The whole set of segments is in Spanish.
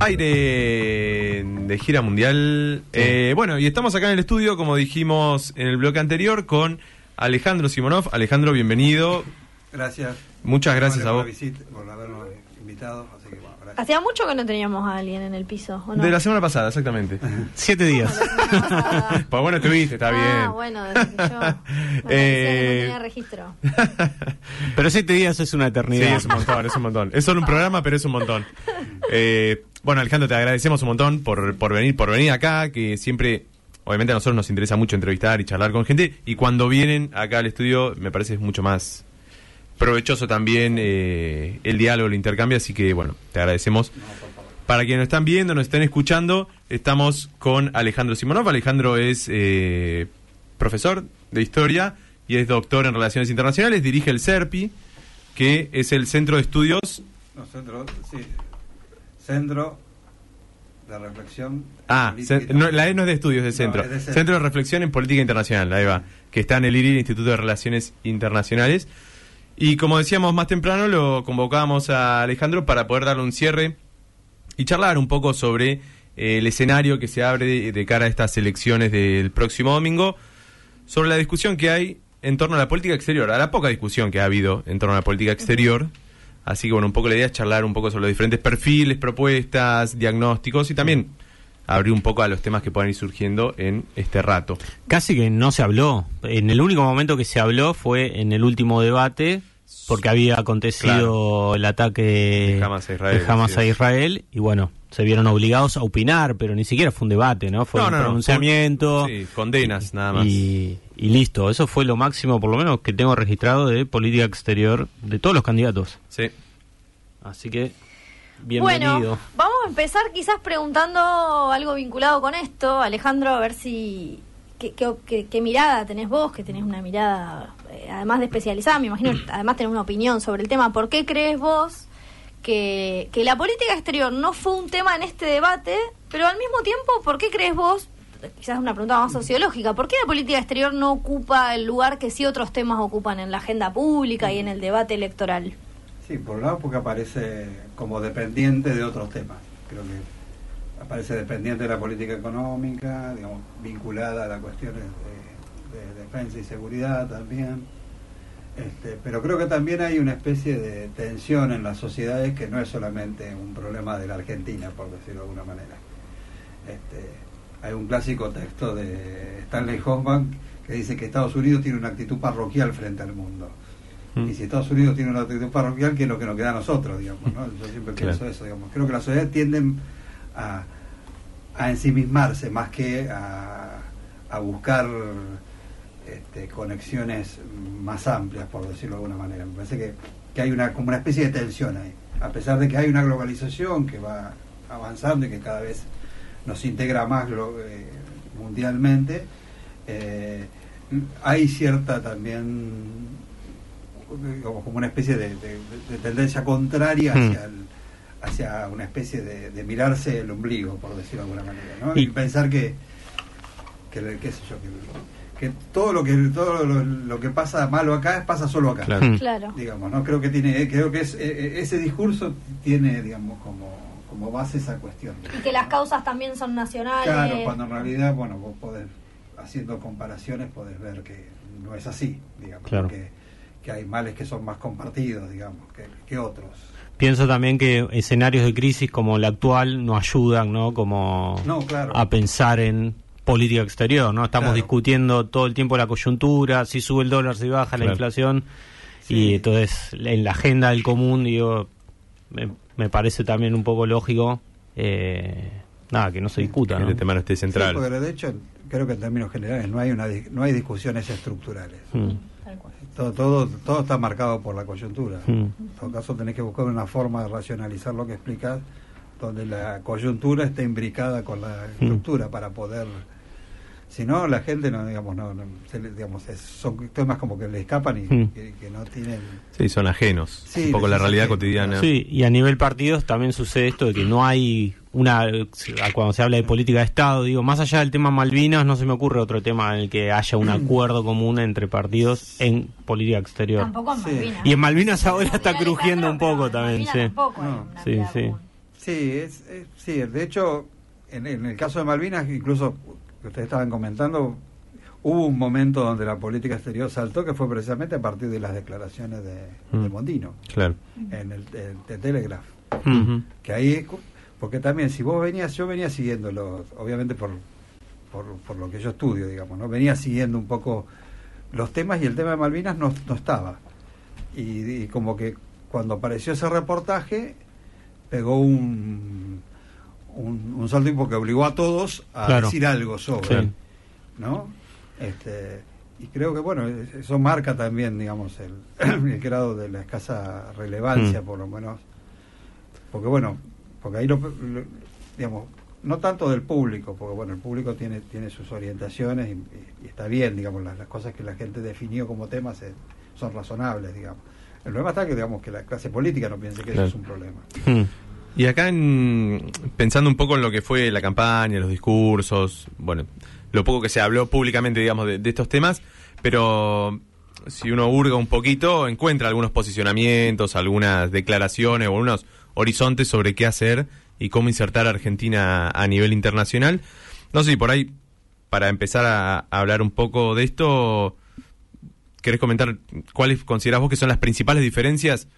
Aire de gira mundial. Eh, bueno, y estamos acá en el estudio, como dijimos en el bloque anterior, con Alejandro Simonov. Alejandro, bienvenido. Gracias. Muchas gracias a por vos. la visita, por habernos invitado. Hacía mucho que no teníamos a alguien en el piso, ¿o no? De la semana pasada, exactamente. Siete días. pues bueno, estuviste, está Ah, bien. bueno, desde que yo me que Eh, no tenía registro. Pero siete días es una Sí, eternidad. es un montón, es un montón. Es solo un programa, pero es un montón. Eh, bueno, Alejandro, te agradecemos un montón por, por venir, por venir acá, que siempre, obviamente a nosotros nos interesa mucho entrevistar y charlar con gente, y cuando vienen acá al estudio, me parece es mucho más provechoso también eh, el diálogo, el intercambio, así que bueno, te agradecemos. Para quienes nos están viendo, nos estén escuchando, estamos con Alejandro Simonov. Alejandro es eh, profesor de historia y es doctor en relaciones internacionales, dirige el CERPI, que es el Centro de Estudios. No, centro, sí. Centro de Reflexión. Ah, no, la E no es de estudios de No, centro. es de centro. centro de Reflexión en Política Internacional, ahí va, que está en el IRI, Instituto de Relaciones Internacionales. Y como decíamos más temprano, lo convocábamos a Alejandro para poder darle un cierre y charlar un poco sobre eh, el escenario que se abre de, de cara a estas elecciones del próximo domingo, sobre la discusión que hay en torno a la política exterior, a la poca discusión que ha habido en torno a la política exterior. Así que bueno, un poco la idea es charlar un poco sobre los diferentes perfiles, propuestas, diagnósticos y también abrir un poco a los temas que puedan ir surgiendo en este rato. Casi que no se habló. En el único momento que se habló fue en el último debate, porque había acontecido el ataque De Hamas a Israel, de Hamas sí. a Israel, y bueno, se vieron obligados a opinar, pero ni siquiera fue un debate, ¿no? Fue No, un no, no, pronunciamiento. Sí, condenas nada más. Y, y listo, eso fue lo máximo, por lo menos, que tengo registrado de política exterior de todos los candidatos. Sí. Así que, bienvenido. Bueno, vamos a empezar quizás preguntando algo vinculado con esto, Alejandro, a ver si... ¿Qué, qué, qué- qué mirada tenés vos? Que tenés una mirada, eh, además de especializada, me imagino, además tenés una opinión sobre el tema. ¿Por qué crees vos que, que la política exterior no fue un tema en este debate, pero al mismo tiempo, ¿por qué crees vos, quizás una pregunta más sociológica, ¿por qué la política exterior no ocupa el lugar que sí otros temas ocupan en la agenda pública y en el debate electoral? Sí, por un lado porque aparece como dependiente de otros temas. Creo que aparece dependiente de la política económica, digamos, vinculada a las cuestiones de, de defensa y seguridad también. Este, pero creo que también hay una especie de tensión en las sociedades que no es solamente un problema de la Argentina, por decirlo de alguna manera. Este, hay un clásico texto de Stanley Hoffman que dice que Estados Unidos tiene una actitud parroquial frente al mundo. Mm. Y si Estados Unidos tiene una actitud parroquial, ¿qué es lo que nos queda a nosotros? Digamos, ¿no? Yo siempre Claro. pienso eso. Digamos. Creo que las sociedades tienden a, a ensimismarse más que a, a buscar este, conexiones más amplias, por decirlo de alguna manera. Me parece que, que hay una como una especie de tensión ahí. A pesar de que hay una globalización que va avanzando y que cada vez nos integra más eh, mundialmente, eh, hay cierta también digamos, como una especie de, de- de tendencia contraria Hmm. hacia, el- hacia una especie de, de mirarse el ombligo, por decirlo de alguna manera, ¿no? Y- y pensar que, que, le- qué sé yo, que, que todo lo que todo lo, lo que pasa malo acá pasa solo acá Claro. Mm. Claro. digamos no creo que tiene creo que es, eh, eh, ese discurso tiene digamos como como base esa cuestión Y que las causas también son nacionales. claro cuando en realidad bueno vos podés haciendo comparaciones podés ver que no es así digamos Claro. que, que hay males que son más compartidos digamos que, que otros Pienso también que escenarios de crisis como el actual no ayudan, ¿no? Como No, claro. a pensar en política exterior, ¿no? Estamos Claro. discutiendo todo el tiempo la coyuntura, si sube el dólar, si baja la inflación, Sí. y entonces en la agenda del común, digo, me, me parece también un poco lógico, eh, nada, que no se discuta, Que ¿no? este tema no esté central. Sí, porque de hecho creo que en términos generales no hay una di- no hay discusiones estructurales Mm, Tal cual. Todo, todo todo está marcado por la coyuntura mm. En todo caso tenés que buscar una forma de racionalizar lo que explicas donde la coyuntura esté imbricada con la estructura para poder Si no, la gente no, digamos, no, no se le- digamos, es- son temas como que le escapan y Mm. que, que no tienen. Sí, son ajenos. Sí, un poco la realidad ajeno. cotidiana. Sí, y a nivel partidos también sucede esto de que no hay una cuando se habla de política de Estado, digo, más allá del tema Malvinas, no se me ocurre otro tema en el que haya un acuerdo común entre partidos en política exterior. Tampoco en Sí. Malvinas. Y en Malvinas ahora está crujiendo un poco también, sí. tampoco No. Sí, sí. Sí, es, es- sí, de hecho, en, en el caso de Malvinas, incluso que ustedes estaban comentando, hubo un momento donde la política exterior saltó, que fue precisamente a partir de las declaraciones de, de Mm. Mondino Claro. en el, el- de Telegraph. Mm. Ujú. Que ahí, porque también, si vos venías, yo venía siguiéndolo, obviamente por, por, por lo que yo estudio, digamos, ¿no? Venía siguiendo un poco los temas y el tema de Malvinas no, no estaba. Y, y como que cuando apareció ese reportaje, pegó un, un, un salto porque obligó a todos a Claro. decir algo sobre, Sí. ¿no? Este, y creo que, bueno, eso marca también, digamos, el, el grado de la escasa relevancia, Mm. por lo menos. Porque, bueno, porque ahí lo, lo- digamos, no tanto del público, porque, bueno, el público tiene, tiene sus orientaciones y, y está bien, digamos, las, las cosas que la gente definió como temas eh, son razonables, digamos. El problema está que, digamos, que la clase política no piense que Claro. eso es un problema. Mm. Y acá, en- pensando un poco en lo que fue la campaña, los discursos, bueno, lo poco que se habló públicamente, digamos, de, estos temas, pero si uno hurga un poquito, encuentra algunos posicionamientos, algunas declaraciones o unos horizontes sobre qué hacer y cómo insertar a Argentina a nivel internacional. No sé si por ahí, para empezar a, a hablar un poco de esto, ¿querés comentar cuáles considerás vos que son las principales diferencias?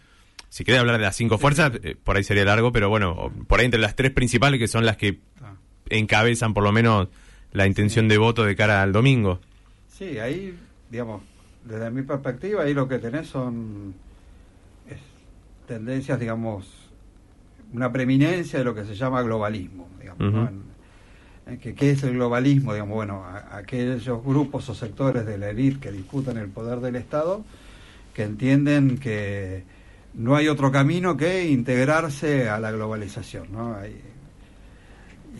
Si querés hablar de las cinco fuerzas, eh, por ahí sería largo, pero bueno, por ahí entre las tres principales que son las que encabezan por lo menos la intención de voto de cara al domingo. Sí, ahí, digamos, desde mi perspectiva, ahí lo que tenés son es, tendencias, digamos, una preeminencia de lo que se llama globalismo, digamos, ¿no? En que, ¿Qué es el globalismo? Digamos, bueno, a- aquellos grupos o sectores de la élite que disputan el poder del Estado, que entienden que no hay otro camino que integrarse a la globalización, ¿no?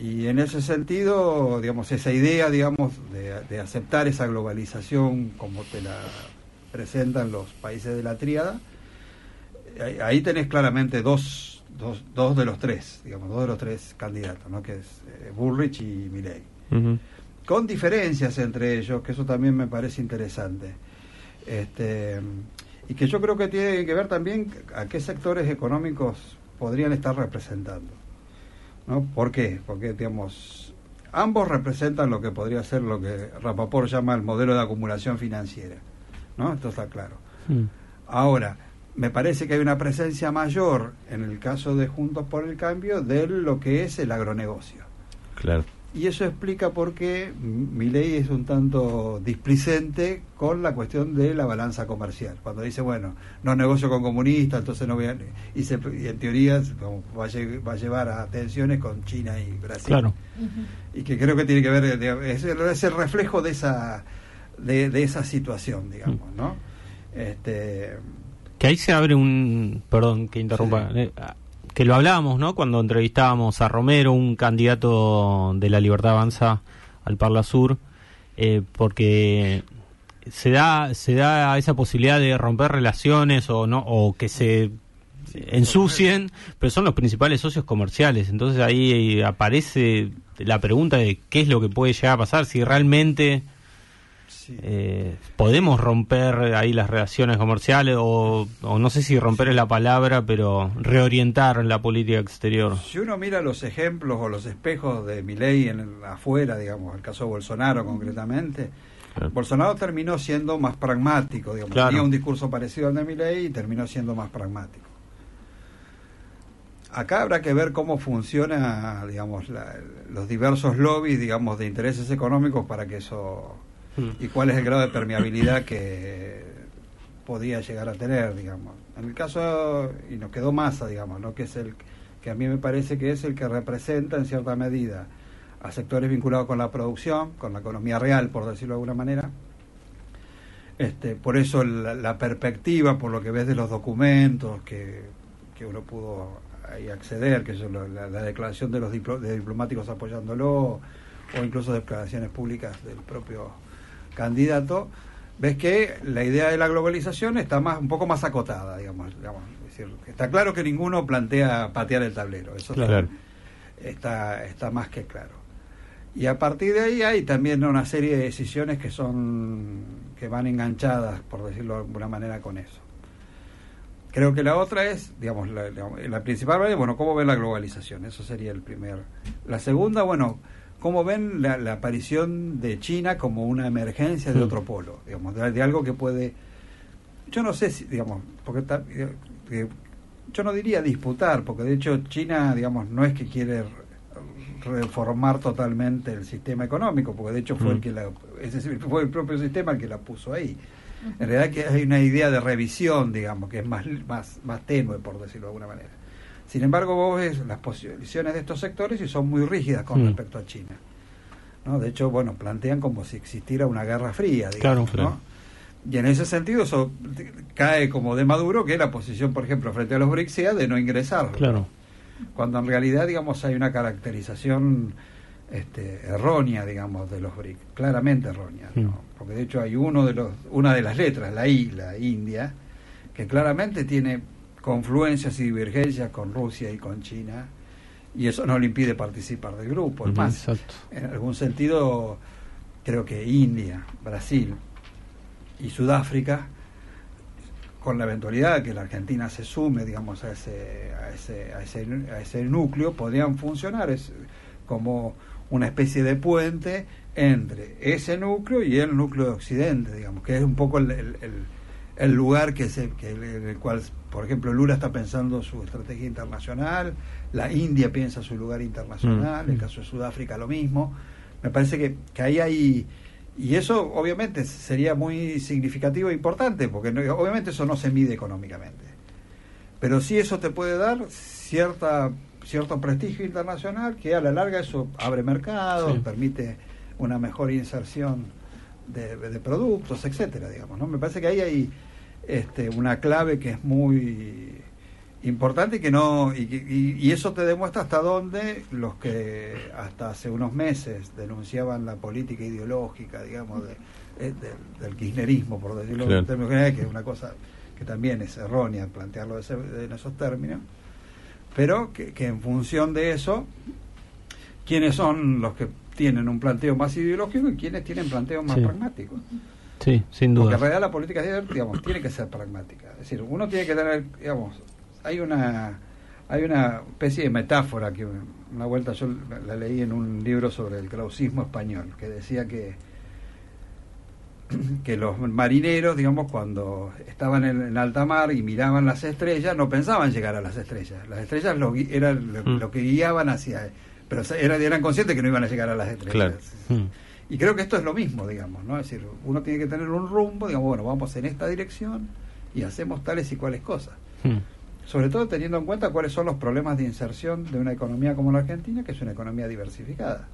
Y en ese sentido, digamos, esa idea, digamos, de, de aceptar esa globalización como te la presentan los países de la tríada, ahí, tenés claramente dos, dos, dos de los tres, digamos, dos de los tres candidatos, ¿no? Que es eh, Bullrich y Milley. Con diferencias entre ellos, que eso también me parece interesante. Este, y que yo creo que tiene que ver también a qué sectores económicos podrían estar representando. ¿no? ¿Por qué? Porque, digamos, ambos representan lo que podría ser lo que Rapaport llama el modelo de acumulación financiera. ¿no? Esto está claro. Mm. Ahora, me parece que hay una presencia mayor en el caso de Juntos por el Cambio de lo que es el agronegocio. Claro. Y eso explica por qué mi ley es un tanto displicente con la cuestión de la balanza comercial. Cuando dice, bueno, no negocio con comunistas, entonces no voy a... Y, se- y en teoría va, a lle- va a llevar a tensiones con China y Brasil. Claro. Y que creo que tiene que ver, eh, es el, es el reflejo de esa, de, de esa situación, digamos, ¿no? Este, Que ahí se abre un. Perdón que interrumpa. Sí. Que lo hablábamos, ¿no? Cuando entrevistábamos a Romero, un candidato de la Libertad Avanza al Parla Sur, eh, porque se da se da esa posibilidad de romper relaciones o no o que se ensucien, pero son los principales socios comerciales. Entonces ahí aparece la pregunta de qué es lo que puede llegar a pasar si realmente sí. eh, podemos romper ahí las relaciones comerciales o, o no sé si romper es la palabra, pero reorientar la política exterior. Si uno mira los ejemplos o los espejos de Milei en el- afuera, digamos, el caso de Bolsonaro concretamente, Claro. Bolsonaro terminó siendo más pragmático, digamos, Claro. tenía un discurso parecido al de Milei y terminó siendo más pragmático. Acá habrá que ver cómo funciona, digamos, la- los diversos lobbies, digamos, de intereses económicos para que eso y cuál es el grado de permeabilidad que podía llegar a tener, digamos. En el caso, y nos quedó Massa, digamos, ¿no? que es el que a mí me parece que es el que representa en cierta medida a sectores vinculados con la producción, con la economía real, por decirlo de alguna manera. Este, por eso la, perspectiva, por lo que ves de los documentos que, que uno pudo ahí acceder, que es la, la declaración de los diplo- de diplomáticos apoyándolo, o incluso declaraciones públicas del propio candidato, ves que la idea de la globalización está más un poco más acotada, digamos. digamos. Es decir, está claro que ninguno plantea patear el tablero, eso está- Claro. está, está más que claro. Y a partir de ahí hay también una serie de decisiones que son que van enganchadas, por decirlo de alguna manera, con eso. Creo que la otra es, digamos, la, la- la principal, es, bueno, cómo ven la globalización, eso sería el primer. La segunda, bueno, cómo ven la, la aparición de China como una emergencia de Mm. otro polo, digamos, de, de algo que puede, yo no sé si, digamos, porque ta- eh, yo no diría disputar, porque de hecho China, digamos, no es que quiere reformar totalmente el sistema económico, porque de hecho fue Mm. el que la, es decir, fue el propio sistema el que la puso ahí. En realidad que hay una idea de revisión, digamos, que es más, más, más tenue, por decirlo de alguna manera. Sin embargo, vos ves las posiciones de estos sectores y son muy rígidas con Mm. respecto a China. ¿no? De hecho, bueno, plantean como si existiera una guerra fría, Claro, digamos, claro. ¿no? Y en ese sentido eso cae como de maduro que la posición, por ejemplo, frente a los BRICS sea de no ingresar. Claro. Cuando en realidad, digamos, hay una caracterización este, errónea, digamos, de los BRICS, claramente errónea, ¿no? Mm. Porque de hecho hay uno de los, una de las letras, la I, la India, que claramente tiene confluencias y divergencias con Rusia y con China, y eso no le impide participar del grupo. Es más, exacto. en algún sentido, creo que India, Brasil y Sudáfrica, con la eventualidad de que la Argentina se sume, digamos, a ese, a ese, a ese, a ese núcleo, podrían funcionar es como una especie de puente entre ese núcleo y el núcleo de Occidente, digamos, que es un poco el, el- el- el lugar que se, que en el cual, por ejemplo, Lula está pensando su estrategia internacional, la India piensa su lugar internacional, Mm. el caso de Sudáfrica lo mismo. Me parece que, que ahí hay... Y eso obviamente sería muy significativo e importante, porque no- obviamente eso no se mide económicamente. Pero sí eso te puede dar cierta cierto prestigio internacional que a la larga eso abre mercados, Sí. permite una mejor inserción de, de productos, etcétera, digamos, ¿no? Me parece que ahí hay este, una clave que es muy importante y que no y, que- y- y eso te demuestra hasta dónde los que hasta hace unos meses denunciaban la política ideológica, digamos, de, eh, del, del kirchnerismo, por decirlo Claro. en términos generales, que es una cosa que también es errónea plantearlo de ese- en esos términos, pero que, que en función de eso, quiénes son los que tienen un planteo más ideológico y quiénes tienen planteos más Sí. pragmáticos. Sí, sin Porque duda. en realidad la política digamos, tiene que ser pragmática. Es decir, uno tiene que tener, digamos, hay una hay una especie de metáfora que una vuelta yo la leí en un libro sobre el krausismo español, que decía que que los marineros, digamos, cuando estaban en, en alta mar y miraban las estrellas, no pensaban llegar a las estrellas. Las estrellas lo, eran lo, Mm. lo que guiaban hacia... Pero eran, eran conscientes que no iban a llegar a las estrellas. Claro. Mm. Y creo que esto es lo mismo, digamos, ¿no? Es decir, uno tiene que tener un rumbo, digamos, bueno, vamos en esta dirección y hacemos tales y cuales cosas. Mm. Sobre todo teniendo en cuenta cuáles son los problemas de inserción de una economía como la Argentina, que es una economía diversificada.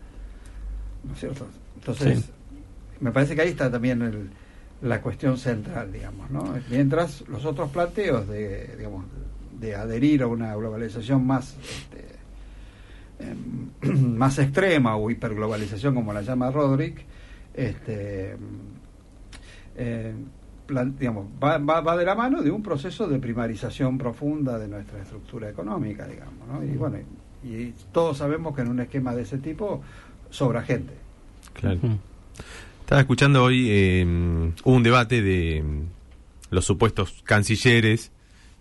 ¿No es cierto? Entonces, Sí. me parece que ahí está también el- la cuestión central, digamos, ¿no? Mientras los otros planteos de, digamos, de adherir a una globalización más este, más extrema o hiperglobalización como la llama Roderick este eh, plan- digamos va, va, va de la mano de un proceso de primarización profunda de nuestra estructura económica digamos ¿no? y bueno y, y todos sabemos que en un esquema de ese tipo sobra gente Claro. Estaba escuchando hoy, eh, hubo un debate de mm, los supuestos cancilleres,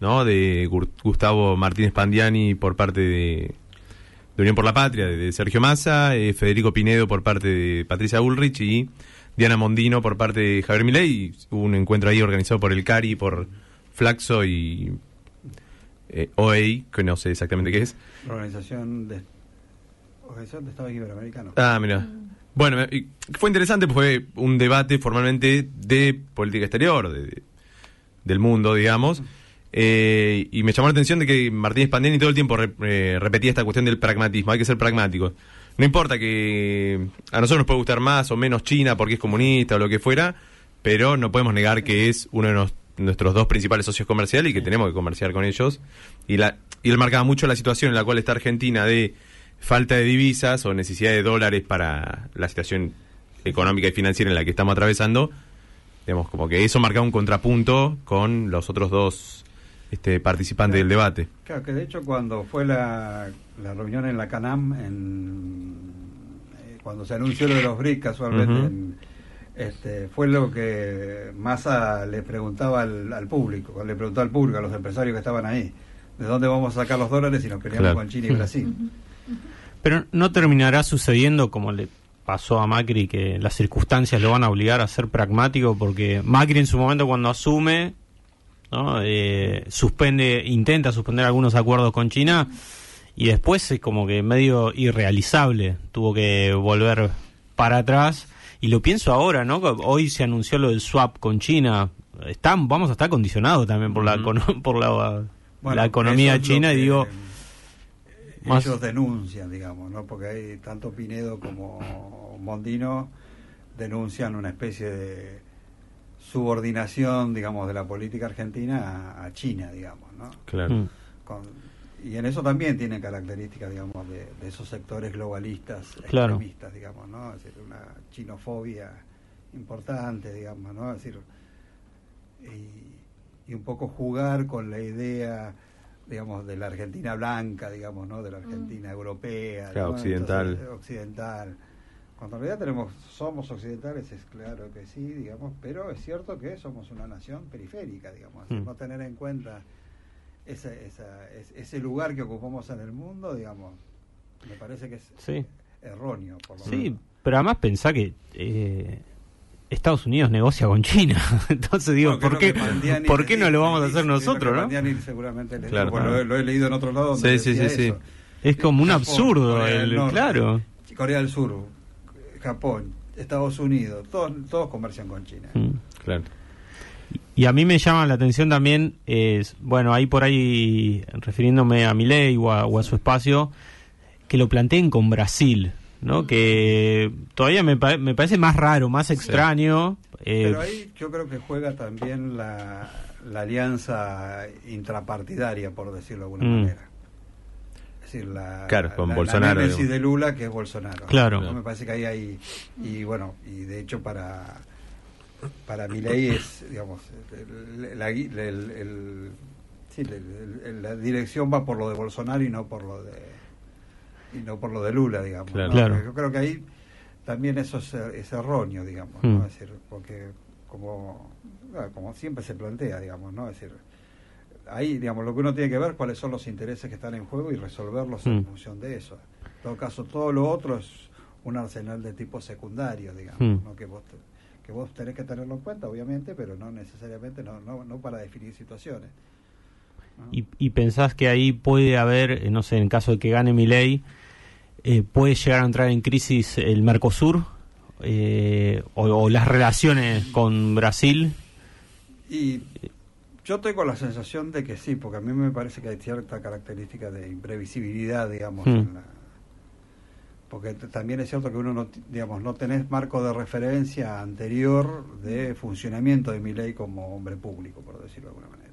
¿no? De Gustavo Martínez Pandiani por parte de, de Unión por la Patria, de, Sergio Massa, eh, Federico Pinedo por parte de Patricia Bullrich y Diana Mondino por parte de Javier Milei. Hubo un encuentro ahí organizado por el CARI, por Flaxo y eh, OEI, que no sé exactamente qué es. organización de organización de Estados Iberoamericanos Ah, mira. Bueno, eh, y fue interesante, fue un debate formalmente de política exterior, de- de- del mundo, digamos. Eh, y me llamó la atención de que Martínez Pandeni todo el tiempo re- eh, repetía esta cuestión del pragmatismo. Hay que ser pragmáticos. No importa que a nosotros nos puede gustar más o menos China porque es comunista o lo que fuera, pero no podemos negar que es uno de nos- nuestros dos principales socios comerciales y que tenemos que comerciar con ellos. Y, la, y él marcaba mucho la situación en la cual está Argentina de falta de divisas o necesidad de dólares para la situación económica y financiera en la que estamos atravesando, digamos, como que eso marca un contrapunto con los otros dos este, participantes del debate. Claro, que de hecho cuando fue la, la reunión en la CANAM, en, eh, cuando se anunció lo de los BRICS casualmente, en- este, fue lo que Massa le preguntaba al, al público, le preguntó al público, a los empresarios que estaban ahí, ¿de dónde vamos a sacar los dólares si nos peleamos Claro. con China y Brasil? Pero no terminará sucediendo como le pasó a Macri, que las circunstancias lo van a obligar a ser pragmático, porque Macri en su momento cuando asume, ¿no? Eh, suspende, intenta suspender algunos acuerdos con China y después es como que medio irrealizable, tuvo que volver para atrás. Y lo pienso ahora, ¿no? Hoy se anunció lo del swap con China. Están, vamos a estar condicionados también por la, por la, Bueno, la economía china y digo, más- ellos denuncian, digamos, ¿no? Porque hay tanto Pinedo como Mondino denuncian una especie de subordinación, digamos, de la política argentina a, a China, digamos, ¿no? Claro. mm, Con- y en eso también tienen características, digamos, de, de esos sectores globalistas Claro. extremistas, digamos, ¿no? Es decir, una chinofobia importante, digamos, ¿no? Es decir, y, y un poco jugar con la idea, digamos, de la Argentina blanca, digamos, ¿no? De la Argentina europea, Claro, ¿no? occidental. Entonces, occidental. Cuando en realidad tenemos, somos occidentales, es claro que sí, digamos, pero es cierto que somos una nación periférica, digamos, Mm. no tener en cuenta esa, esa, es- ese lugar que ocupamos en el mundo, digamos, me parece que es Sí. erróneo, por lo Sí, menos. pero además pensá que eh, Estados Unidos negocia con China. Entonces digo, Bueno, ¿por qué, ¿por qué no lo vamos a hacer nosotros, no? Seguramente le Claro. bueno, lo, lo he leído en otro lado donde Sí, sí, sí, sí. Es como un absurdo, el, claro. Corea del Sur, Japón, Estados Unidos, todos, todos comercian con China. Mm. Claro. Y a mí me llama la atención también, es, bueno, ahí por ahí, refiriéndome a Milei o a, o a su espacio, que lo planteen con Brasil, ¿no? Que todavía me, pa- me parece más raro, más extraño. eh, Pero ahí yo creo que juega también la, la alianza intrapartidaria, por decirlo de alguna Mm. manera. Decir, la, Claro, con la- Bolsonaro, la de Lula, que es Bolsonaro. Claro. ¿no? Me parece que ahí hay. Y bueno, y de hecho para. Para Milei es, digamos, la, el- el- sí, la dirección va por lo de Bolsonaro y no por lo de y no por lo de Lula, digamos. Claro. ¿no? Claro. Yo creo que ahí también eso es, es erróneo, digamos, Mm. ¿no? Es decir, porque como, ah, como siempre se plantea, digamos, ¿no? Es decir, ahí, digamos, lo que uno tiene que ver cuáles son los intereses que están en juego y resolverlos Mm. en función de eso. En todo caso, todo lo otro es un arsenal de tipo secundario, digamos, Mm. ¿no? Que vos, que vos tenés que tenerlo en cuenta, obviamente, pero no necesariamente, no, no, no para definir situaciones. ¿no? y, y pensás que ahí puede haber, eh, no sé, en caso de que gane Milei, eh, puede llegar a entrar en crisis el Mercosur eh, o, o las relaciones con Brasil. Y yo tengo la sensación de que sí, porque a mí me parece que hay cierta característica de imprevisibilidad, digamos, Hmm. en la- porque también es cierto que uno no, digamos, no tenés marco de referencia anterior de funcionamiento de mi ley como hombre público, por decirlo de alguna manera.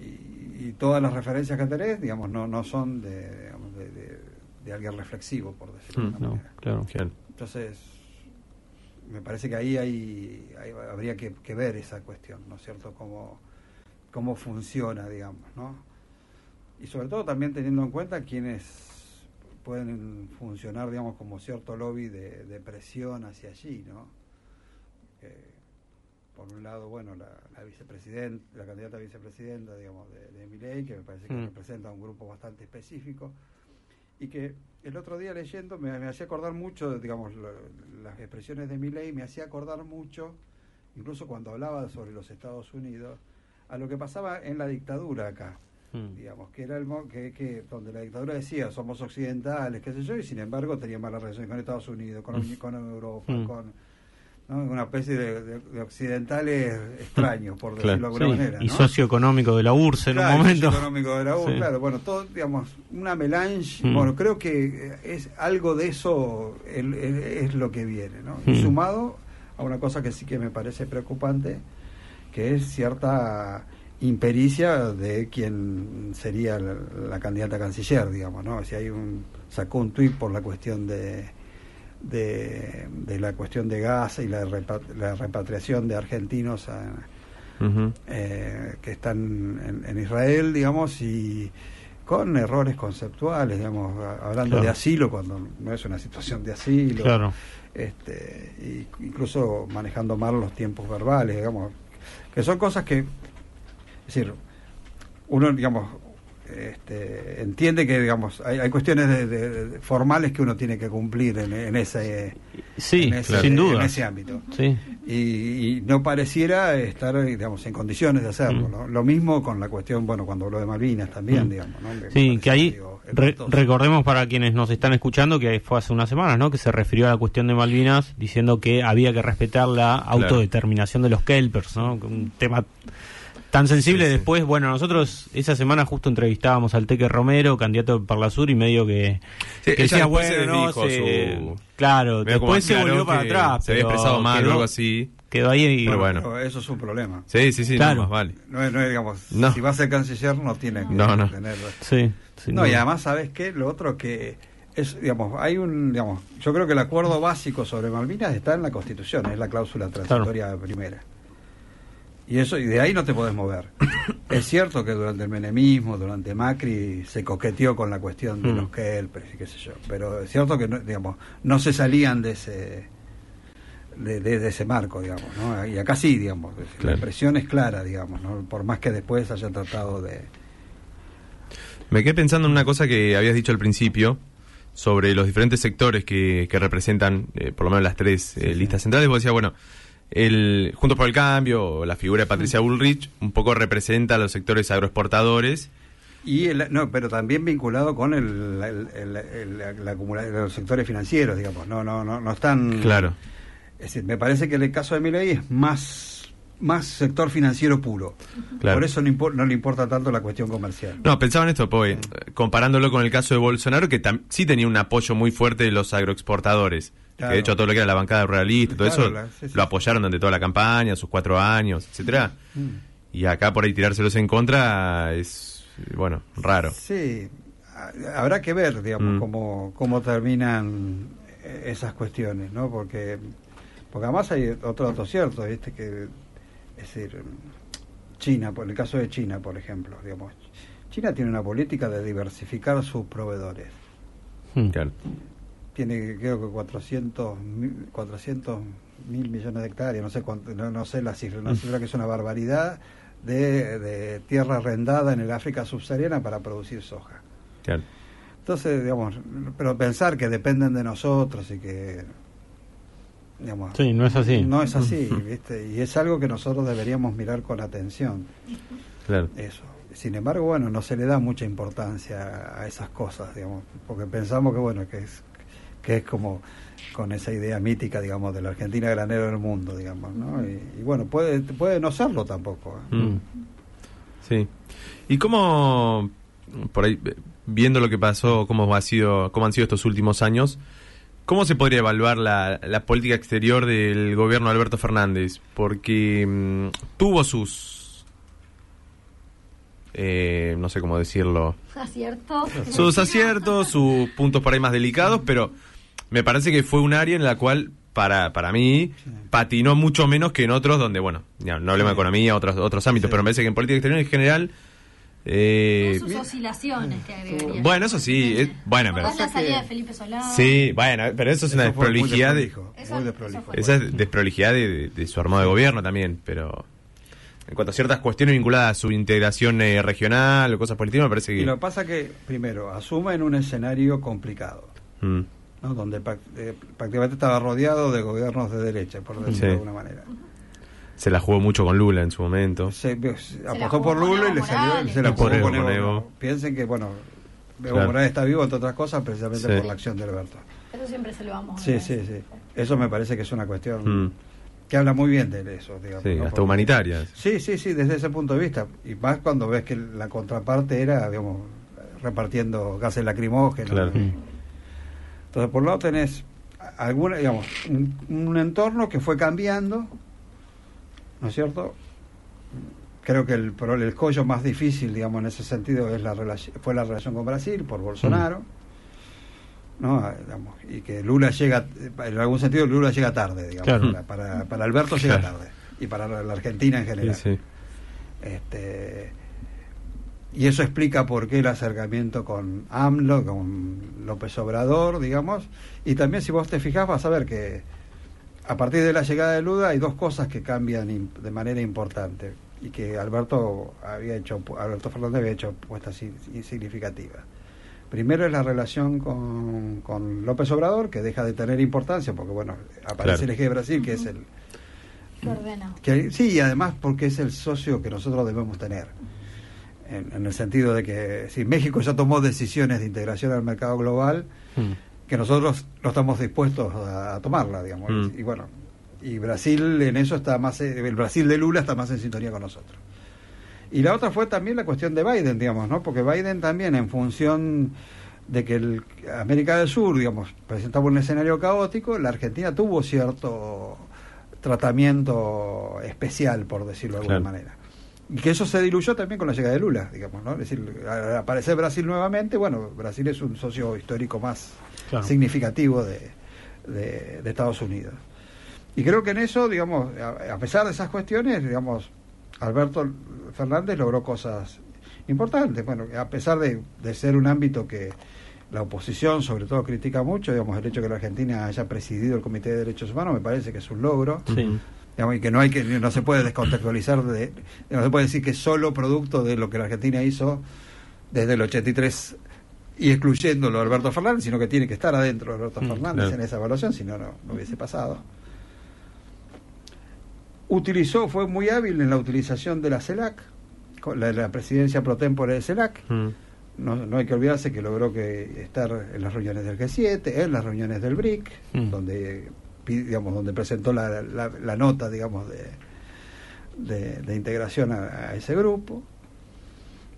Y, y todas las referencias que tenés, digamos, no, no son de, digamos, de, de- de alguien reflexivo, por decirlo de Hmm, alguna No, manera. claro. Claro. Entonces, me parece que ahí, hay, ahí habría que, que ver esa cuestión, ¿no es cierto? Cómo, cómo funciona, digamos, ¿no? Y sobre todo también teniendo en cuenta quienes pueden funcionar, digamos, como cierto lobby de, de presión hacia allí, ¿no? Por un lado, bueno, la, la vicepresidenta, la candidata a vicepresidenta, digamos, de, de Milei, que me parece que Mm. representa un grupo bastante específico, y que el otro día leyendo me, me hacía acordar mucho, digamos, lo- las expresiones de Milley, me hacía acordar mucho, incluso cuando hablaba sobre los Estados Unidos, a lo que pasaba en la dictadura acá, Mm. digamos, que era el que, que donde la dictadura decía somos occidentales, qué sé yo, y sin embargo tenía malas relaciones con Estados Unidos, con, con Europa, Mm. con ¿no? una especie de, de- de occidentales extraños, por decirlo Claro. de alguna Sí, manera. y ¿no? socioeconómico de la URSS en Claro, un momento. económico de la U, Sí. claro, bueno, todo, digamos, una melange, Mm. bueno, creo que es algo de eso el- el- es lo que viene, ¿no? Y Mm. sumado a una cosa que sí que me parece preocupante, que es cierta impericia de quien sería la, la candidata a canciller, digamos, ¿no? Si hay un sacó un tuit por la cuestión de, de, de la cuestión de gas y la, la repatriación de argentinos a, eh, que están en, en Israel, digamos, y con errores conceptuales, digamos, hablando Claro. de asilo cuando no es una situación de asilo, Claro. este, y incluso manejando mal los tiempos verbales, digamos, que son cosas que, es decir, uno, digamos, este, entiende que, digamos, hay, hay cuestiones de- de- de- formales que uno tiene que cumplir en, en ese, Sí, en ese- sin duda. en ese ámbito Sí. y, y no pareciera estar digamos en condiciones de hacerlo Mm. ¿no? lo mismo con la cuestión bueno cuando habló de Malvinas también Mm. digamos ¿no? Me Sí, parece, que ahí digo, re- espantoso. recordemos para quienes nos están escuchando que fue hace unas semanas, ¿no? Que se refirió a la cuestión de Malvinas diciendo que había que respetar la autodeterminación de los kelpers, ¿no? Un tema tan sensible. Sí, sí. Después, bueno, nosotros esa semana justo entrevistábamos al Teque Romero, candidato de Parlasur, y medio que, Sí, que decía, se no, se- su- claro, después se volvió para atrás. Se había expresado mal o algo así. Quedó ahí y Pero bueno. Pero eso es un problema Sí, sí, sí, Claro. no, vale. no es, no digamos No. si va a ser canciller no tiene que No, no. tener Sí, no y además sabes qué lo otro que es digamos hay un digamos yo creo que el acuerdo básico sobre Malvinas está en la Constitución es la cláusula transitoria primera y eso y de ahí no te podés mover es cierto que durante el menemismo durante Macri se coqueteó con la cuestión de Mm. los kelpers y qué sé yo pero es cierto que no, digamos no se salían de ese de, de- de ese marco digamos ¿no? y acá sí digamos la impresión es clara digamos ¿no? por más que después hayan tratado de Me quedé pensando en una cosa que habías dicho al principio sobre los diferentes sectores que, que representan, eh, por lo menos las tres eh, Sí, sí. listas centrales. Vos decías, bueno, el Juntos por el Cambio, la figura de Patricia Bullrich, un poco representa a los sectores agroexportadores. Y el- no, pero también vinculado con el, el- la los sectores financieros, digamos. No, no, no, no están. Claro. Es decir, me parece que el caso de Milei es más más sector financiero puro. Claro. Por eso no, impor- no le importa tanto la cuestión comercial. No, pensaba en esto, porque, eh, comparándolo con el caso de Bolsonaro, que sí tenía un apoyo muy fuerte de los agroexportadores. Claro. Que de hecho todo lo que era la bancada ruralista, todo Claro, eso, la- sí, sí. lo apoyaron durante toda la campaña, sus cuatro años, etcétera Mm. Y acá por ahí tirárselos en contra es, bueno, raro. Sí, ha- habrá que ver, digamos, Mm. cómo, cómo terminan eh, esas cuestiones, ¿no? Porque, porque además hay otro dato cierto, ¿viste? Que, es decir, China, por el caso de China, por ejemplo, digamos, China tiene una política de diversificar sus proveedores. Hmm. Claro. Tiene, creo que 400 mil, 400 mil millones de hectáreas, no sé cuánto, no, no sé la cifra, una Mm. cifra que es una barbaridad de, de tierra arrendada en el África subsahariana para producir soja. Claro. Entonces, digamos, pero pensar que dependen de nosotros y que, digamos, Sí, no es así. no es así, ¿viste? Y es algo que nosotros deberíamos mirar con atención, Claro. eso. Sin embargo, bueno, no se le da mucha importancia a esas cosas, digamos, porque pensamos que, bueno, que es, que es como con esa idea mítica, digamos, de la Argentina granero del mundo, digamos, ¿no? Y, y bueno, puede, puede no serlo tampoco. ¿eh? Mm. Sí. ¿Y cómo, por ahí, viendo lo que pasó, cómo, ha sido, cómo han sido estos últimos años, cómo se podría evaluar la, la política exterior del gobierno de Alberto Fernández? Porque mm, tuvo sus, eh, no sé cómo decirlo, ¿Acierto? sus aciertos, sus puntos por ahí más delicados, pero me parece que fue un área en la cual, para, para mí, Sí. patinó mucho menos que en otros donde, bueno, ya, no hablemos de economía, otros, otros ámbitos, Sí. pero me parece que en política exterior en general... eh, Sus oscilaciones que agregaría. Bueno, eso sí, es- bueno, pero- ¿Recordás la salida de Felipe Solá? sí, bueno, pero eso es una Eso desprolijidad de, Eso- eso esa es desprolijidad de, de- de su armado de gobierno también, pero en cuanto a ciertas cuestiones vinculadas a su integración eh, regional o cosas políticas, me parece Y que... lo que pasa que, primero, asume en un escenario complicado. Mm, ¿no? donde eh, prácticamente estaba rodeado de gobiernos de derecha, por decirlo Sí. de alguna manera. Se la jugó mucho con Lula en su momento. Se, se apostó jugó por Lula y le salió, se la Y por jugó Evo, con Evo. Piensen que, bueno, Evo Claro. Morales está vivo, entre otras cosas, precisamente Sí. por la acción de Alberto. Eso siempre se lo vamos a Sí, sí, sí. Eso me parece que es una cuestión Mm, que habla muy bien de eso, digamos. sí, ¿no? hasta humanitarias. Sí, sí, sí, desde ese punto de vista. Y más cuando ves que la contraparte era, digamos, repartiendo gases lacrimógenos. Claro. ¿no? Entonces, por un lado tenés alguna, digamos, un, un entorno que fue cambiando, ¿no es cierto? creo que el, el collo más difícil, digamos, en ese sentido es la fue la relación con Brasil por Bolsonaro. ¿no? Ah, Digamos, y que Lula llega, en algún sentido Lula llega tarde, digamos, Claro. para, para, Alberto llega tarde, y para la Argentina en Sí, general. sí. Este, y eso explica por qué el acercamiento con AMLO, con López Obrador, digamos. Y también si vos te fijás vas a ver que a partir de la llegada de Lula hay dos cosas que cambian de manera importante y que Alberto había hecho, Alberto Fernández había hecho puestas si- si- significativas. Primero es la relación con, con López Obrador, que deja de tener importancia, porque bueno, aparece Claro. el eje de Brasil, que es el, Que ordena. que, sí, y además porque es el socio que nosotros debemos tener. En, en el sentido de que si México ya tomó decisiones de integración al mercado global, Mm. Que nosotros no estamos dispuestos a, a tomarla, digamos. Mm. Y bueno, y Brasil en eso está más, eh, el Brasil de Lula está más en sintonía con nosotros. Y la otra fue también la cuestión de Biden, digamos, ¿no? Porque Biden también, en función de que el, América del Sur, digamos, presentaba un escenario caótico, la Argentina tuvo cierto tratamiento especial, por decirlo de alguna Claro. manera. Y que eso se diluyó también con la llegada de Lula, digamos, ¿no? Es decir, al aparecer Brasil nuevamente, bueno, Brasil es un socio histórico más Claro. significativo de, de- de Estados Unidos. Y creo que en eso, digamos, a, a pesar de esas cuestiones, digamos, Alberto Fernández logró cosas importantes. Bueno, a pesar de, de ser un ámbito que la oposición, sobre todo, critica mucho, digamos, el hecho de que la Argentina haya presidido el Comité de Derechos Humanos me parece que es un logro. Sí. Digamos, y que no hay que no se puede descontextualizar de, no se puede decir que es solo producto de lo que la Argentina hizo desde el 83 y excluyéndolo a Alberto Fernández sino que tiene que estar adentro de Alberto Mm, Fernández claro. en esa evaluación si no no hubiese pasado utilizó fue muy hábil en la utilización de la CELAC la, la presidencia pro tempore de CELAC Mm. no, no hay que olvidarse que logró que estar en las reuniones del G7, en las reuniones del BRIC, Mm. donde digamos donde presentó la, la- la nota digamos de, de, de integración a, a ese grupo.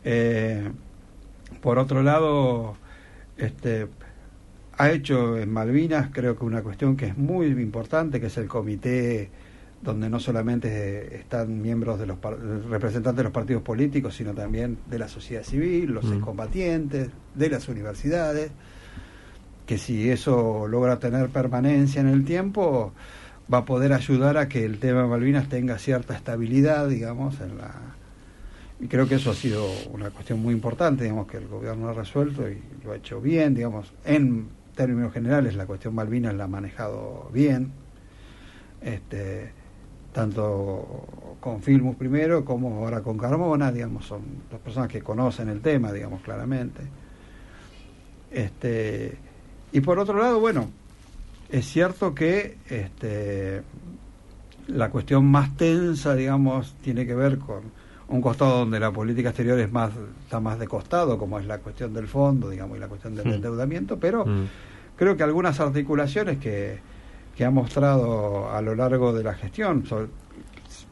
Eh, por otro lado, este ha hecho en Malvinas creo que una cuestión que es muy importante, que es el comité donde no solamente están miembros de los par- representantes de los partidos políticos, sino también de la sociedad civil, los Mm. excombatientes, de las universidades, que si eso logra tener permanencia en el tiempo, va a poder ayudar a que el tema de Malvinas tenga cierta estabilidad, digamos, en la y creo que eso ha sido una cuestión muy importante, digamos, que el gobierno ha resuelto y lo ha hecho bien, digamos, en términos generales la cuestión Malvinas la ha manejado bien, este, tanto con Filmus primero como ahora con Carmona, digamos, son dos personas que conocen el tema, digamos, claramente. Este, y por otro lado, bueno, es cierto que este, la cuestión más tensa, digamos, tiene que ver con un costado donde la política exterior es más está más de costado, como es la cuestión del fondo, digamos, y la cuestión del Mm. endeudamiento, pero Mm. creo que algunas articulaciones que, que ha mostrado a lo largo de la gestión, sobre-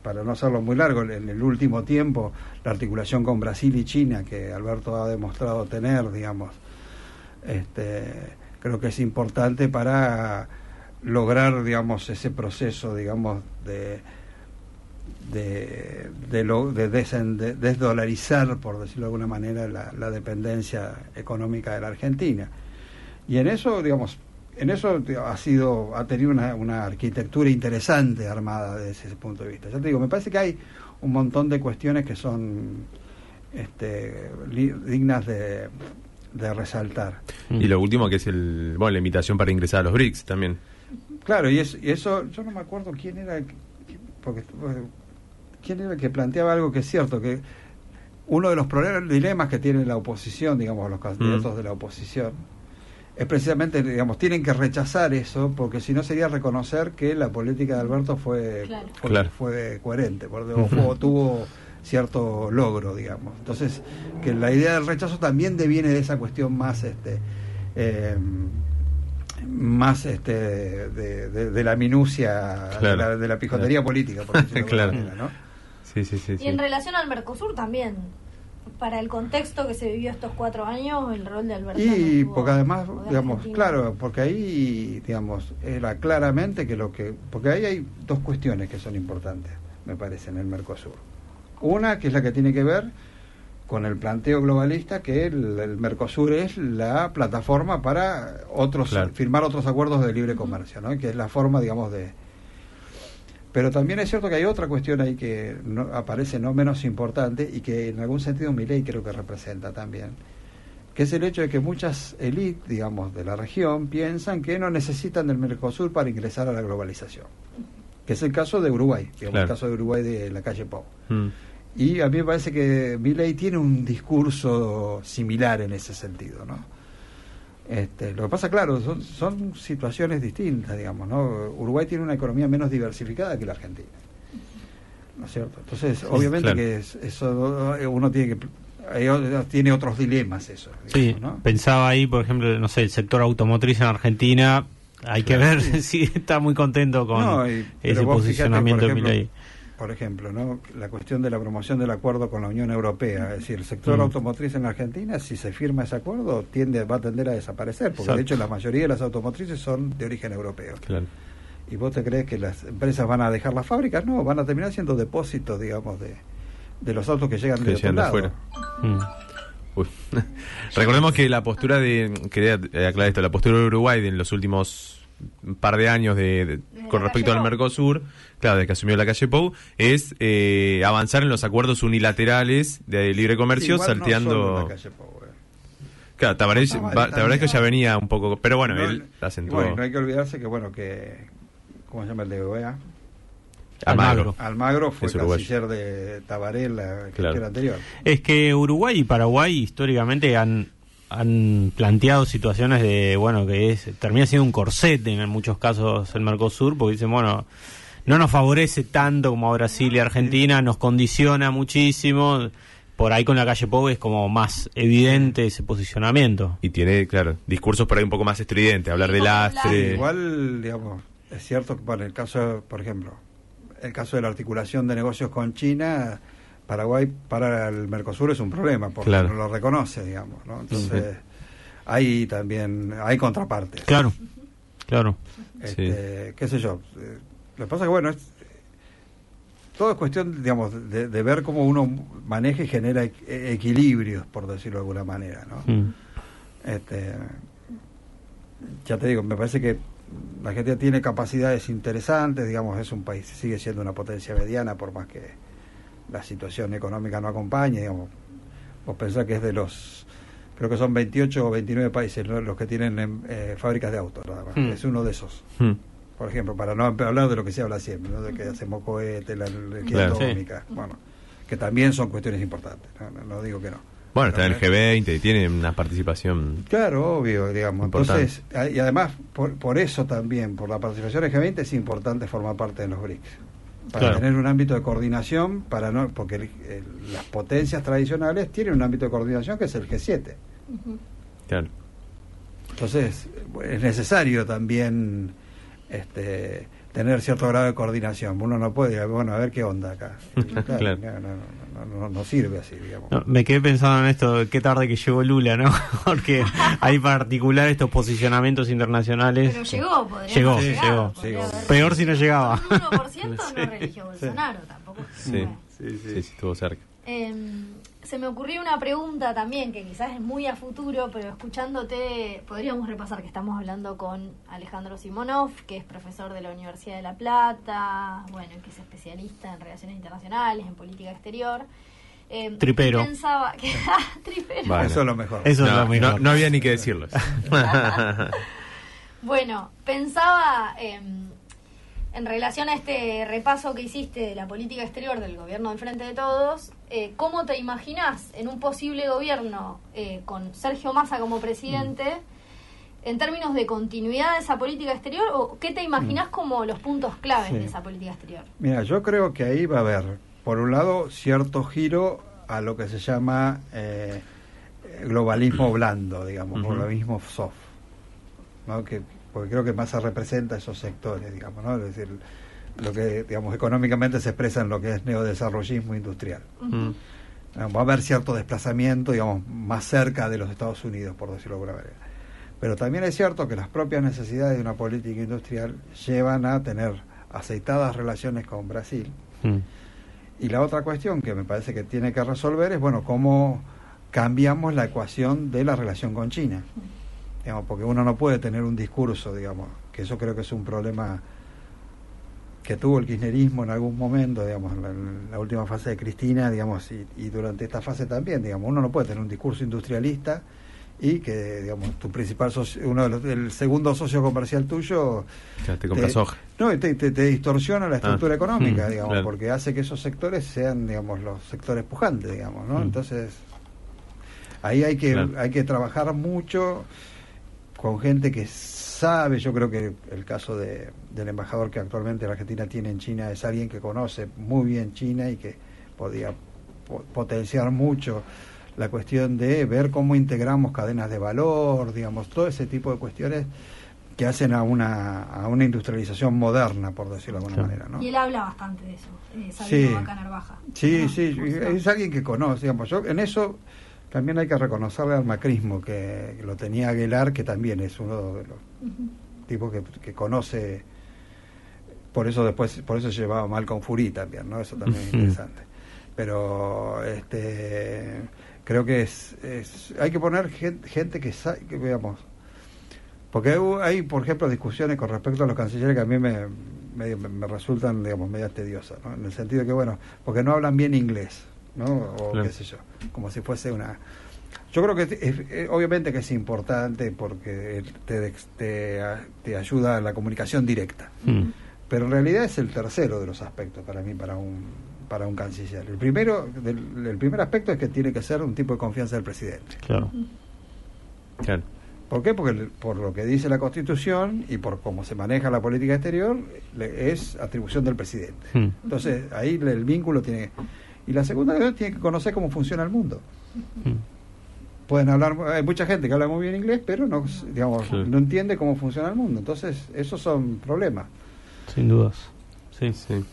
para no hacerlo muy largo, en el último tiempo, la articulación con Brasil y China, que Alberto ha demostrado tener, digamos, este, creo que es importante para lograr, digamos, ese proceso, digamos, de de, de, lo- de desen- de desdolarizar, por decirlo de alguna manera, la, la dependencia económica de la Argentina. Y en eso, digamos, en eso ha sido, ha tenido una, una arquitectura interesante armada desde ese punto de vista. Ya te digo, me parece que hay un montón de cuestiones que son este, li- dignas de, de resaltar. Y lo último que es el, bueno, la invitación para ingresar a los BRICS también. Claro, y, es- y eso, yo no me acuerdo quién era, porque quién era el que planteaba algo que es cierto, que uno de los problemas, dilemas que tiene la oposición, digamos, los candidatos Mm. de la oposición, es precisamente, digamos, tienen que rechazar eso, porque si no sería reconocer que la política de Alberto fue, Claro. fue, Claro. fue coherente, porque, o fue- o tuvo cierto logro, digamos. Entonces, que la idea del rechazo también deviene de esa cuestión más, este, eh, más este de, de- de la minucia de, la, de la pijotería política por decirlo de alguna Claro. manera, ¿no? Sí, sí, sí. Y sí. en relación al Mercosur también, para el contexto que se vivió estos cuatro años, el rol de Alberto. y no porque además digamos Argentina. claro porque ahí digamos era claramente que lo que porque ahí hay dos cuestiones que son importantes me parece en el Mercosur Una que es la que tiene que ver con el planteo globalista que el, el Mercosur es la plataforma para otros Claro. firmar otros acuerdos de libre comercio, ¿no? que es la forma, digamos, de... Pero también es cierto que hay otra cuestión ahí que no, aparece no menos importante y que en algún sentido mi ley creo que representa también, que es el hecho de que muchas élites, digamos, de la región piensan que no necesitan del Mercosur para ingresar a la globalización, que es el caso de Uruguay, digamos, Claro. el caso de Uruguay de la calle Pau. Mm. Y a mí me parece que Milley tiene un discurso similar en ese sentido, ¿no? Este, lo que pasa, claro, son, son situaciones distintas, digamos, ¿no? Uruguay tiene una economía menos diversificada que la Argentina, ¿no es cierto? Entonces, obviamente claro. que es- eso uno tiene que tiene otros dilemas eso, Sí, pensaba ahí, por ejemplo, no sé, el sector automotriz en Argentina. Hay que ver Sí. si está muy contento con No, y- pero ese fíjate, posicionamiento de Milei. Por ejemplo, ¿no? la cuestión de la promoción del acuerdo con la Unión Europea, es decir, el sector Mm. automotriz en la Argentina, si se firma ese acuerdo, tiende va a tender a desaparecer, porque Exacto. de hecho la mayoría de las automotrices son de origen europeo. Claro. ¿Y vos te crees que las empresas van a dejar las fábricas? No, van a terminar siendo depósitos, digamos, de, de los autos que llegan Que de otro lado. afuera. Mm. Recordemos que la postura de. Quería aclarar esto. La postura de Uruguay en los últimos par de años de, con respecto al. Mercosur, claro, de que asumió la calle Pou, es eh, avanzar en los acuerdos unilaterales de libre comercio, Igual no salteando. solo la calle Pou, eh. Claro, Tabaré, Tabaré que ya venía un poco. Pero bueno, No, él acentuó. bueno, no hay que olvidarse que, bueno, que. ¿Cómo se llama el de OEA? Almagro. Almagro fue canciller de Tabaré en la Claro. anterior. Es que Uruguay y Paraguay históricamente han, han planteado situaciones de, bueno, que es termina siendo un corset en muchos casos el Mercosur, porque dicen, bueno, no nos favorece tanto como a Brasil y Argentina, nos condiciona muchísimo. Por ahí con la calle Pou es como más evidente ese posicionamiento. Y tiene, claro, discursos por ahí un poco más estridentes, hablar de lastre. Igual, digamos, es cierto que bueno, el caso, por ejemplo, el caso de la articulación de negocios con China, Paraguay para el Mercosur es un problema, porque Claro. no lo reconoce, digamos, ¿no? Entonces, hay también, hay contrapartes. Claro, claro. Este, qué sé yo. eh, Lo que pasa es que, bueno, es, todo es cuestión, digamos, de, de ver cómo uno maneja y genera equ- equilibrios, por decirlo de alguna manera, ¿no? Mm. Este, ya te digo, me parece que la Argentina tiene capacidades interesantes, digamos, es un país, sigue siendo una potencia mediana, por más que la situación económica no acompañe, digamos. Vos pensás que es de los, creo que son 28 o 29 países ¿no? los que tienen em, eh, fábricas de autos, nada más. Hmm. Es uno de esos. Hmm. Por ejemplo, para no hablar de lo que se habla siempre, ¿no? de que hacemos cohetes, la energía Claro. atómica, bueno, que también son cuestiones importantes, no, no- no digo que no. Bueno, está en el Pero- G20 y tiene una participación. Claro, obvio, digamos. Importante. Entonces, a- y además, por, por eso también, por la participación en G20 es importante formar parte de los BRICS. Para Claro. tener un ámbito de coordinación, para no porque el- el- las potencias tradicionales tienen un ámbito de coordinación que es el G7. Ujú. Claro. Entonces, es necesario también este, tener cierto grado de coordinación. Uno no puede, bueno, a ver qué onda acá. Claro, Claro. No, no, no, no- no sirve así, digamos. No, me quedé pensando en esto, qué tarde que llegó Lula, ¿no? Porque hay particular estos posicionamientos internacionales. Pero llegó, podría Llegó, haber sí, llegado, llegó. podría Llegó. haber- Peor si no llegaba. Un 1% no religió Bolsonaro tampoco. Sí. Bueno. Sí, sí, estuvo cerca. Eh, se me ocurrió una pregunta también que quizás es muy a futuro, pero escuchándote podríamos repasar que estamos hablando con Alejandro Simonov, que es profesor de la Universidad de La Plata, bueno, que es especialista en relaciones internacionales, en política exterior. Eh, Tripero. Pensaba que tripero. Vale. Eso es lo mejor. Eso es no, lo mejor. no- no había ni que decirlo. Bueno, pensaba em, en relación a este repaso que hiciste de la política exterior del gobierno del Frente de Todos, eh, ¿cómo te imaginás en un posible gobierno eh, con Sergio Massa como presidente en términos de continuidad de esa política exterior o qué te imaginás como los puntos claves Sí. de esa política exterior? Mira, yo creo que ahí va a haber, por un lado, cierto giro a lo que se llama eh, globalismo blando, digamos, globalismo soft, ¿no? que, porque creo que Massa representa esos sectores, digamos, ¿no? es decir, lo que, digamos, económicamente se expresa en lo que es neodesarrollismo industrial. Va a haber cierto desplazamiento, digamos, más cerca de los Estados Unidos, por decirlo de alguna manera. Pero también es cierto que las propias necesidades de una política industrial llevan a tener aceitadas relaciones con Brasil Mm. Y la otra cuestión que me parece que tiene que resolver es, bueno, cómo cambiamos la ecuación de la relación con China. Digamos, porque uno no puede tener un discurso, digamos, que eso creo que es un problema que tuvo el kirchnerismo en algún momento, digamos, en la, última fase de Cristina, digamos, y, y durante esta fase también, digamos, uno no puede tener un discurso industrialista y que, digamos, tu principal socio, uno de los, el segundo socio comercial tuyo Ya te compras soja. no, y te, te- te distorsiona la estructura Ah, económica, mm, digamos, claro. porque hace que esos sectores sean, digamos, los sectores pujantes, digamos, ¿no? Mm. Entonces, ahí hay que, Claro. hay que trabajar mucho con gente que sabe, yo creo que el caso de, del embajador que actualmente la Argentina tiene en China es alguien que conoce muy bien China y que podía po- potenciar mucho la cuestión de ver cómo integramos cadenas de valor, digamos, todo ese tipo de cuestiones que hacen a una, a una industrialización moderna, por decirlo de alguna manera, ¿no? Y él habla bastante de eso, eh, Sí. Vaca Narvaja. Sí, ¿no? sí, es alguien que conoce, digamos, yo en eso también hay que reconocerle al macrismo, que, que lo tenía Aguilar, que también es uno de los tipos que, que conoce, por eso después, por eso se llevaba mal con Furí también, ¿no? Eso también es interesante. Pero este creo que es, es hay que poner gente, gente que sabe, que veamos, porque hay, hay, por ejemplo, discusiones con respecto a los cancilleres que a mí me, me, me resultan, digamos, medias tediosas, ¿no? En el sentido que, bueno, porque no hablan bien inglés, ¿no? O Claro. qué sé yo, como si fuese una... Yo creo que es- obviamente que es importante porque te, te, te ayuda a la comunicación directa, Mm. pero en realidad es el tercero de los aspectos para mí, para un para un canciller. El primero, del- el primer aspecto es que tiene que ser un tipo de confianza del presidente. Claro. Claro. ¿Por qué? Porque el- por lo que dice la Constitución y por cómo se maneja la política exterior, le- es atribución del presidente. Mm. Entonces, ahí el vínculo tiene... Y la segunda tiene que conocer cómo funciona el mundo. Mm. Pueden hablar, hay mucha gente que habla muy bien inglés, pero no, digamos, Sí. no entiende cómo funciona el mundo. Entonces, esos son problemas. Sin dudas. Sí. Sí.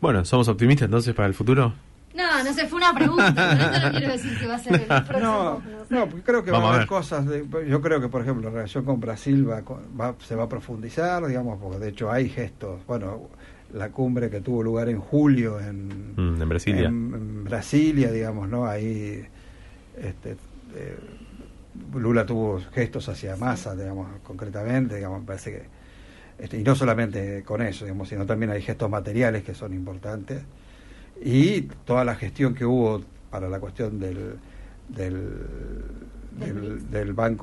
Bueno, ¿somos optimistas entonces para el futuro? No, no sé, fue una pregunta. pero esto no quiero decir que va a ser el próximo. No, no, porque creo que Vamos va a haber ver. cosas. de- yo creo que, por ejemplo, la relación con Brasil va, va- se va a profundizar, digamos, porque de hecho hay gestos. Bueno, la cumbre que tuvo lugar en julio en, Mm, en Brasilia. en, en Brasilia, digamos, ¿no? Ahí este, eh, Lula tuvo gestos hacia Massa, digamos, concretamente, digamos, me parece que. Este, y no solamente con eso, digamos, sino también hay gestos materiales que son importantes. Y toda la gestión que hubo para la cuestión del, del, Del del, BRICS.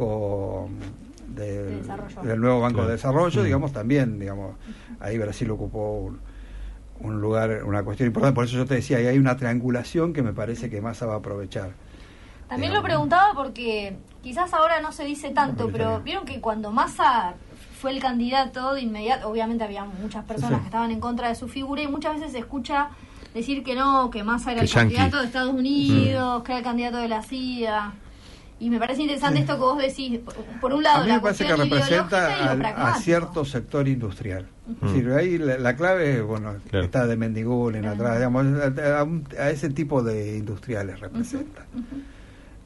Del De nuevo banco Claro. de desarrollo, Mm. digamos, también, digamos, ahí Brasil ocupó un, un lugar, una cuestión importante. Por eso yo te decía, ahí hay una triangulación que me parece que Massa va a aprovechar. También Digamos. lo preguntaba porque quizás ahora no se dice tanto, pero vieron que cuando Massa fue el candidato de inmediato, obviamente había muchas personas Sí. que estaban en contra de su figura y muchas veces se escucha decir que no, que Massa era Que el candidato de Estados Unidos, que era el candidato de la CIA. Y me parece interesante Sí. esto que vos decís, por, por un lado a mí la me parece que representa al- a, cierto sector industrial. Decir, ahí la, la clave bueno, Claro. está de Mendigulin Claro. atrás, digamos, a, a un- a ese tipo de industriales representa.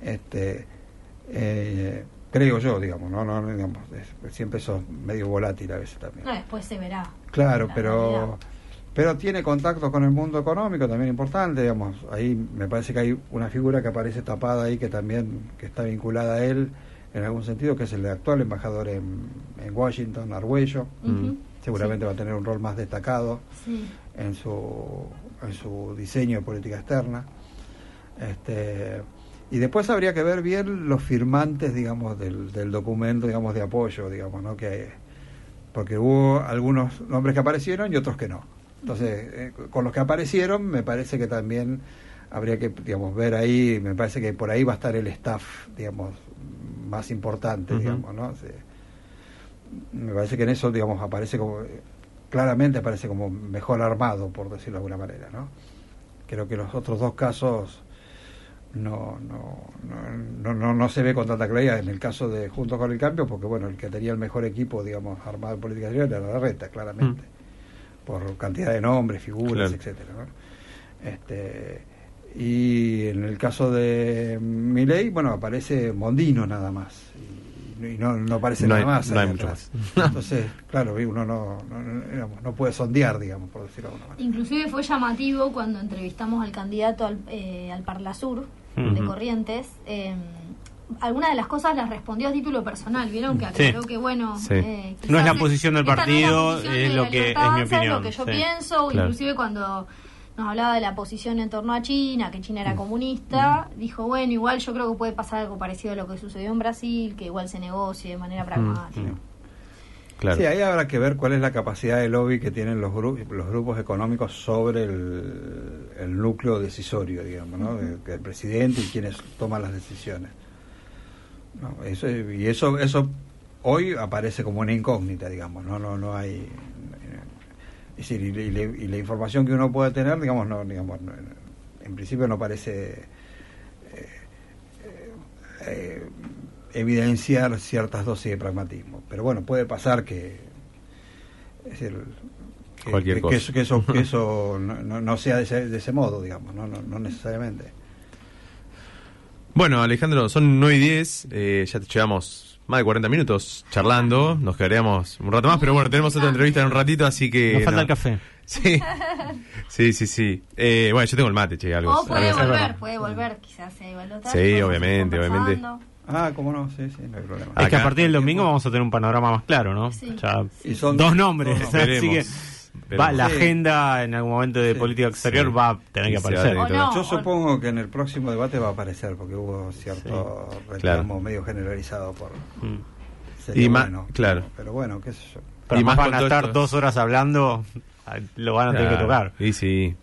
Este eh, creo yo digamos no no no, digamos es- siempre eso medio volátil a veces también No, después se verá. claro la pero realidad. Pero tiene contacto con el mundo económico también importante digamos ahí me parece que hay una figura que aparece tapada ahí que también que está vinculada a él en algún sentido que es el actual embajador en, en Washington Argüello Ujú. seguramente va a tener un rol más destacado Sí. en su, en su diseño de política externa. Este, y después habría que ver bien los firmantes, digamos, del, del documento, digamos, de apoyo, digamos, ¿no? Que, porque hubo algunos nombres que aparecieron y otros que no. Entonces, eh, con los que aparecieron, me parece que también habría que, digamos, ver ahí, me parece que por ahí va a estar el staff, digamos, más importante, digamos, ¿no? Me parece que en eso, digamos, aparece como, claramente aparece como mejor armado, por decirlo de alguna manera, ¿no? Creo que los otros dos casos no, no, no, no, no, no se ve con tanta claridad. En el caso de Juntos con el Cambio, porque bueno, el que tenía el mejor equipo, digamos, armado en política exterior era la reta, claramente, por cantidad de nombres, figuras, Claro. etcétera, ¿no? Este, y en el caso de Milei, bueno, aparece Mondino nada más. Y y no, no aparece No nada hay- más. no hay mucho. Entonces, claro, uno no, no, no, digamos, no puede sondear, digamos, por decirlo de alguna manera. Inclusive fue llamativo cuando entrevistamos al candidato al, eh, al Parlasur de Ujú. Corrientes. Eh, algunas de las cosas las respondió a título personal, vieron que Sí. aclaró que bueno, Sí. eh, No es la posición del no es partido, posición es lo que- es mi opinión, lo que yo sí. pienso, Claro. inclusive cuando nos hablaba de la posición en torno a China, que China Mm. era comunista, dijo, bueno, igual yo creo que puede pasar algo parecido a lo que sucedió en Brasil, que igual se negocie de manera pragmática. mm. Claro. Sí, ahí habrá que ver cuál es la capacidad de lobby que tienen los, gru- los grupos económicos sobre el, el núcleo decisorio, digamos, ¿no? De- del presidente y quienes toman las decisiones. No, eso, y eso, eso hoy aparece como una incógnita, digamos, no, no, no hay. eh, Es decir, y, la- y y la información que uno puede tener, digamos, no, digamos, no- en principio no parece eh, eh, evidenciar ciertas dosis de pragmatismo. Pero bueno, puede pasar que. Es decir, que, Cualquier que- cosa. que eso, que eso, que eso no, no- no sea de ese, de ese modo, digamos, no, no, no necesariamente. Bueno, Alejandro, son 9 y 10. eh, ya te llevamos más de 40 minutos charlando. Nos quedaríamos un rato más, pero bueno, tenemos otra entrevista en un ratito, así que. Nos falta no. el café. Sí, sí, sí. sí. Eh, bueno, yo tengo el mate, che, algo. O puede algo- volver, puede volver quizás eh, Sí, obviamente, obviamente. Ah, cómo no, sí, sí, no hay problema. Es que a Acá- partir del domingo vamos a tener un panorama más claro, ¿no? Sí. Ya Y son dos nombres. dos así Veremos, que va, la Sí. agenda en algún momento de Sí. política exterior Sí. va a tener que aparecer. O no, Yo o- supongo que en el próximo debate va a aparecer, porque hubo cierto reclamo medio generalizado por... Mm. Y ma- bueno, claro. Pero bueno, qué sé yo. Pero Y más más van a estar esto. dos horas hablando, lo van a tener que Claro, tocar. Sí, sí.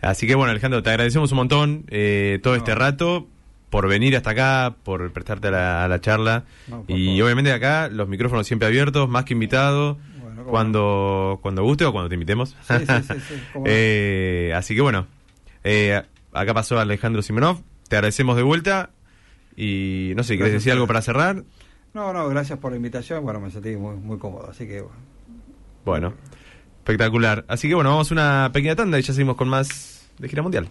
Así que bueno, Alejandro, te agradecemos un montón eh, todo No. este rato por venir hasta acá, por prestarte a la, a la charla. No, y favor. obviamente acá los micrófonos siempre abiertos, más que invitado, Cuando, cuando guste o cuando te invitemos. Sí, sí, sí, no. Eh, así que bueno, eh, acá pasó Alejandro Simonov, te agradecemos de vuelta. Y no sé, ¿querés decir algo para cerrar? No, no, gracias por la invitación. Bueno, me sentí muy, muy cómodo, así que bueno. Bueno, espectacular. Así que bueno, vamos a una pequeña tanda y ya seguimos con más de gira mundial.